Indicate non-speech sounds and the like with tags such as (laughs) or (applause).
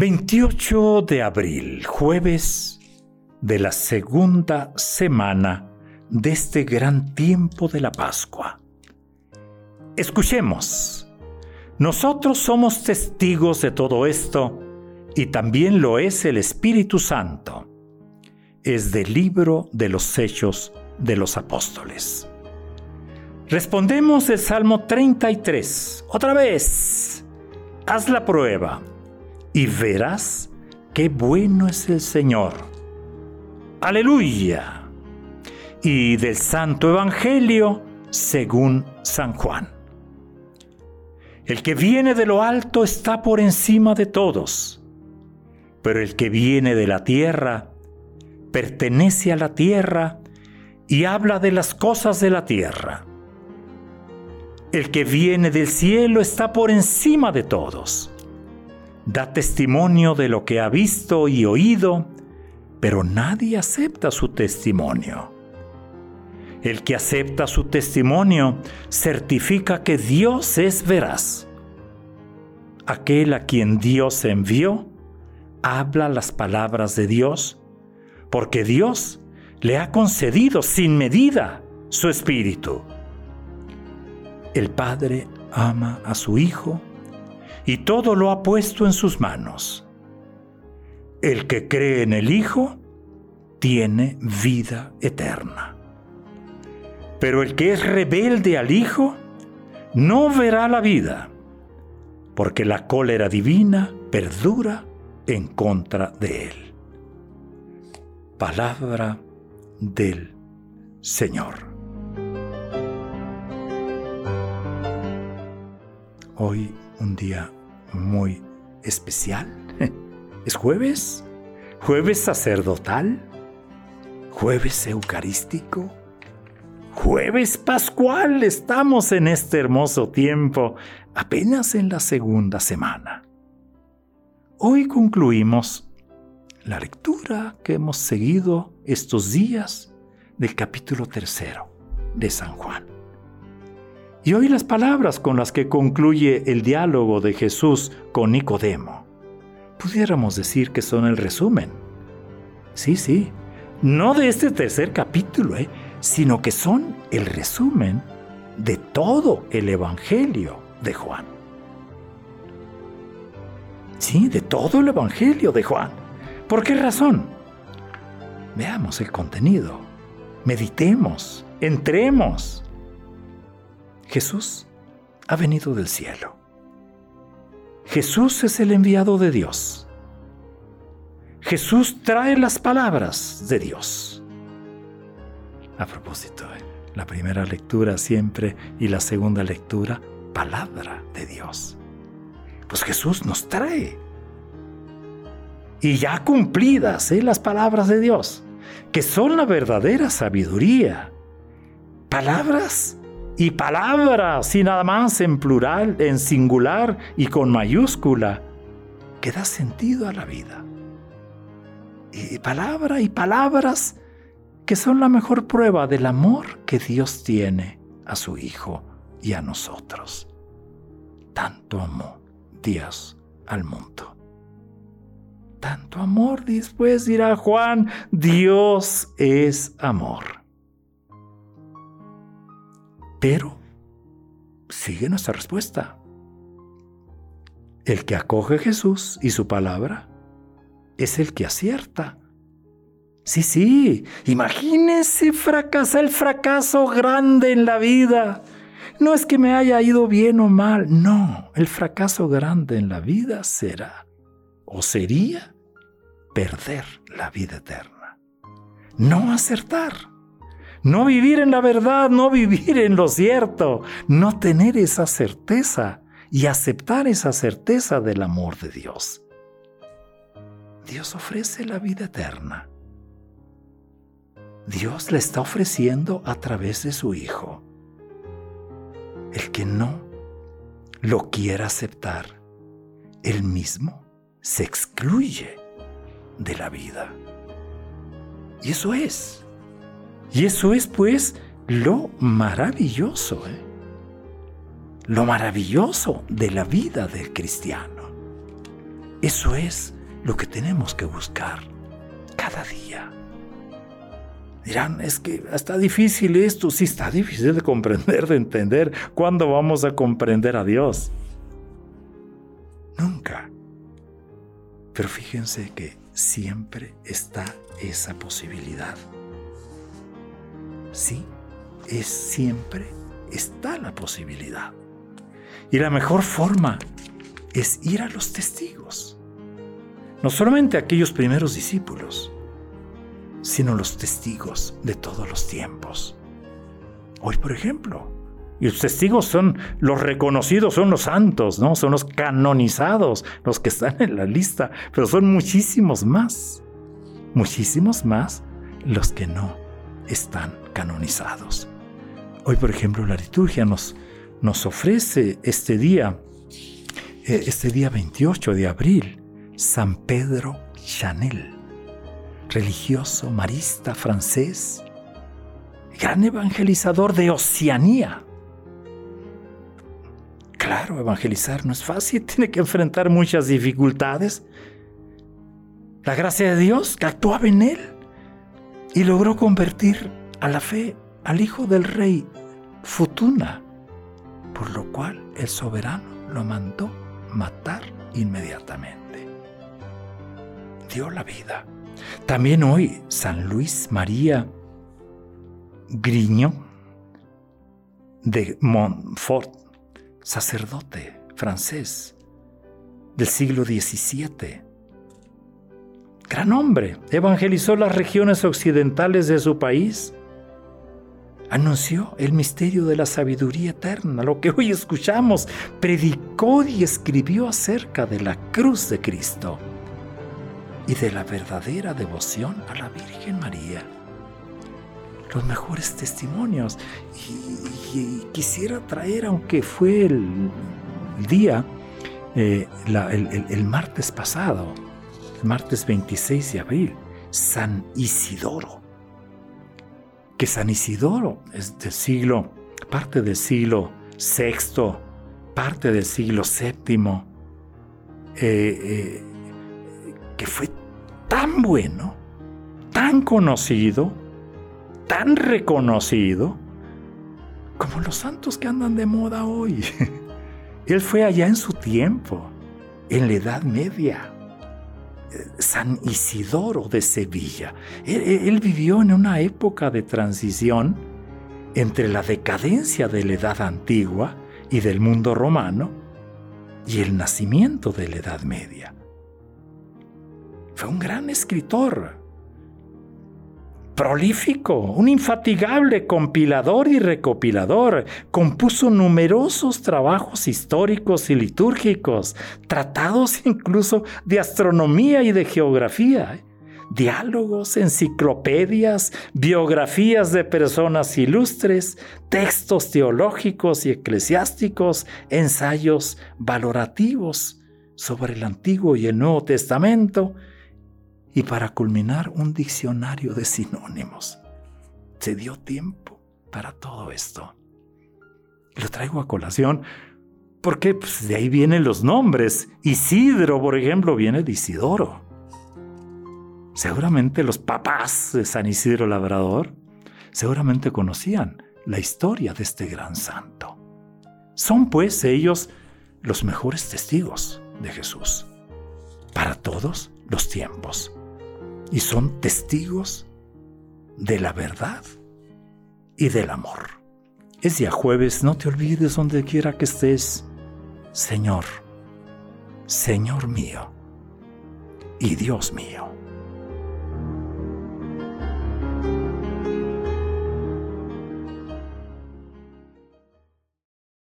28 de abril, jueves de la segunda semana de este gran tiempo de la Pascua. Escuchemos. Nosotros somos testigos de todo esto y también lo es el Espíritu Santo. Es del libro de los Hechos de los Apóstoles. Respondemos el Salmo 33. Otra vez. Haz la prueba y verás qué bueno es el Señor. Aleluya. Y del Santo Evangelio según San Juan. El que viene de lo alto está por encima de todos, pero el que viene de la tierra pertenece a la tierra y habla de las cosas de la tierra. El que viene del cielo está por encima de todos da testimonio de lo que ha visto y oído, pero nadie acepta su testimonio. El que acepta su testimonio certifica que Dios es veraz. Aquel a quien Dios envió habla las palabras de Dios, porque Dios le ha concedido sin medida su espíritu. El Padre ama a su Hijo y todo lo ha puesto en sus manos. El que cree en el Hijo tiene vida eterna. Pero el que es rebelde al Hijo no verá la vida, porque la cólera divina perdura en contra de él. Palabra del Señor. Hoy un día muy especial. (laughs) ¿Es jueves? ¿Jueves sacerdotal? ¿Jueves eucarístico? Jueves pascual. Estamos en este hermoso tiempo, apenas en la segunda semana. Hoy concluimos la lectura que hemos seguido estos días del capítulo tercero de San Juan. Y hoy las palabras con las que concluye el diálogo de Jesús con Nicodemo, pudiéramos decir que son el resumen. Sí, sí, no de este tercer capítulo, ¿eh? sino que son el resumen de todo el Evangelio de Juan. Sí, de todo el Evangelio de Juan. ¿Por qué razón? Veamos el contenido, meditemos, entremos. Jesús ha venido del cielo. Jesús es el enviado de Dios. Jesús trae las palabras de Dios. A propósito, la primera lectura siempre y la segunda lectura, palabra de Dios. Pues Jesús nos trae. Y ya cumplidas ¿eh? las palabras de Dios, que son la verdadera sabiduría. Palabras y palabras y nada más en plural, en singular y con mayúscula, que da sentido a la vida. Y palabra y palabras que son la mejor prueba del amor que Dios tiene a su Hijo y a nosotros. Tanto amó Dios al mundo. Tanto amor, después dirá Juan, Dios es amor. Pero sigue nuestra respuesta. El que acoge a Jesús y su palabra es el que acierta. Sí, sí, imagínese fracasar el fracaso grande en la vida. No es que me haya ido bien o mal, no, el fracaso grande en la vida será o sería perder la vida eterna. No acertar. No vivir en la verdad, no vivir en lo cierto, no tener esa certeza y aceptar esa certeza del amor de Dios. Dios ofrece la vida eterna. Dios la está ofreciendo a través de su Hijo. El que no lo quiera aceptar, él mismo se excluye de la vida. Y eso es. Y eso es pues lo maravilloso, ¿eh? lo maravilloso de la vida del cristiano. Eso es lo que tenemos que buscar cada día. Dirán, es que está difícil esto, sí está difícil de comprender, de entender. ¿Cuándo vamos a comprender a Dios? Nunca. Pero fíjense que siempre está esa posibilidad. Sí, es siempre está la posibilidad. Y la mejor forma es ir a los testigos. No solamente a aquellos primeros discípulos, sino los testigos de todos los tiempos. Hoy, por ejemplo, y los testigos son los reconocidos, son los santos, ¿no? Son los canonizados, los que están en la lista, pero son muchísimos más, muchísimos más los que no están canonizados. Hoy, por ejemplo, la liturgia nos, nos ofrece este día, eh, este día 28 de abril, San Pedro Chanel religioso marista francés, gran evangelizador de Oceanía. Claro, evangelizar no es fácil, (laughs) tiene que enfrentar muchas dificultades. La gracia de Dios que actuaba en él y logró convertir a la fe al hijo del rey Futuna, por lo cual el soberano lo mandó matar inmediatamente. Dio la vida. También hoy San Luis María Griño de Montfort, sacerdote francés del siglo XVII. Gran hombre, evangelizó las regiones occidentales de su país, anunció el misterio de la sabiduría eterna, lo que hoy escuchamos, predicó y escribió acerca de la cruz de Cristo y de la verdadera devoción a la Virgen María. Los mejores testimonios. Y, quisiera traer, aunque fue el, día, eh, el, martes pasado, martes 26 de abril, San Isidoro. Que San Isidoro es del siglo, parte del siglo VI, parte del siglo VII, eh, eh, que fue tan bueno, tan conocido, tan reconocido, como los santos que andan de moda hoy. (laughs) Él fue allá en su tiempo, en la Edad Media. San Isidoro de Sevilla. Él, vivió en una época de transición entre la decadencia de la Edad Antigua y del mundo romano y el nacimiento de la Edad Media. Fue un gran escritor, prolífico, un infatigable compilador y recopilador. Compuso numerosos trabajos históricos y litúrgicos, tratados incluso de astronomía y de geografía diálogos, enciclopedias, biografías de personas ilustres, textos teológicos y eclesiásticos, ensayos valorativos sobre el Antiguo y el Nuevo Testamento, y para culminar un diccionario de sinónimos. Se dio tiempo para todo esto. Lo traigo a colación porque pues, de ahí vienen los nombres. Isidro, por ejemplo, viene de Isidoro. Seguramente los papás de San Isidro Labrador seguramente conocían la historia de este gran santo. Son pues ellos los mejores testigos de Jesús para todos los tiempos y son testigos de la verdad y del amor. Es día jueves, no te olvides donde quiera que estés, Señor, Señor mío y Dios mío.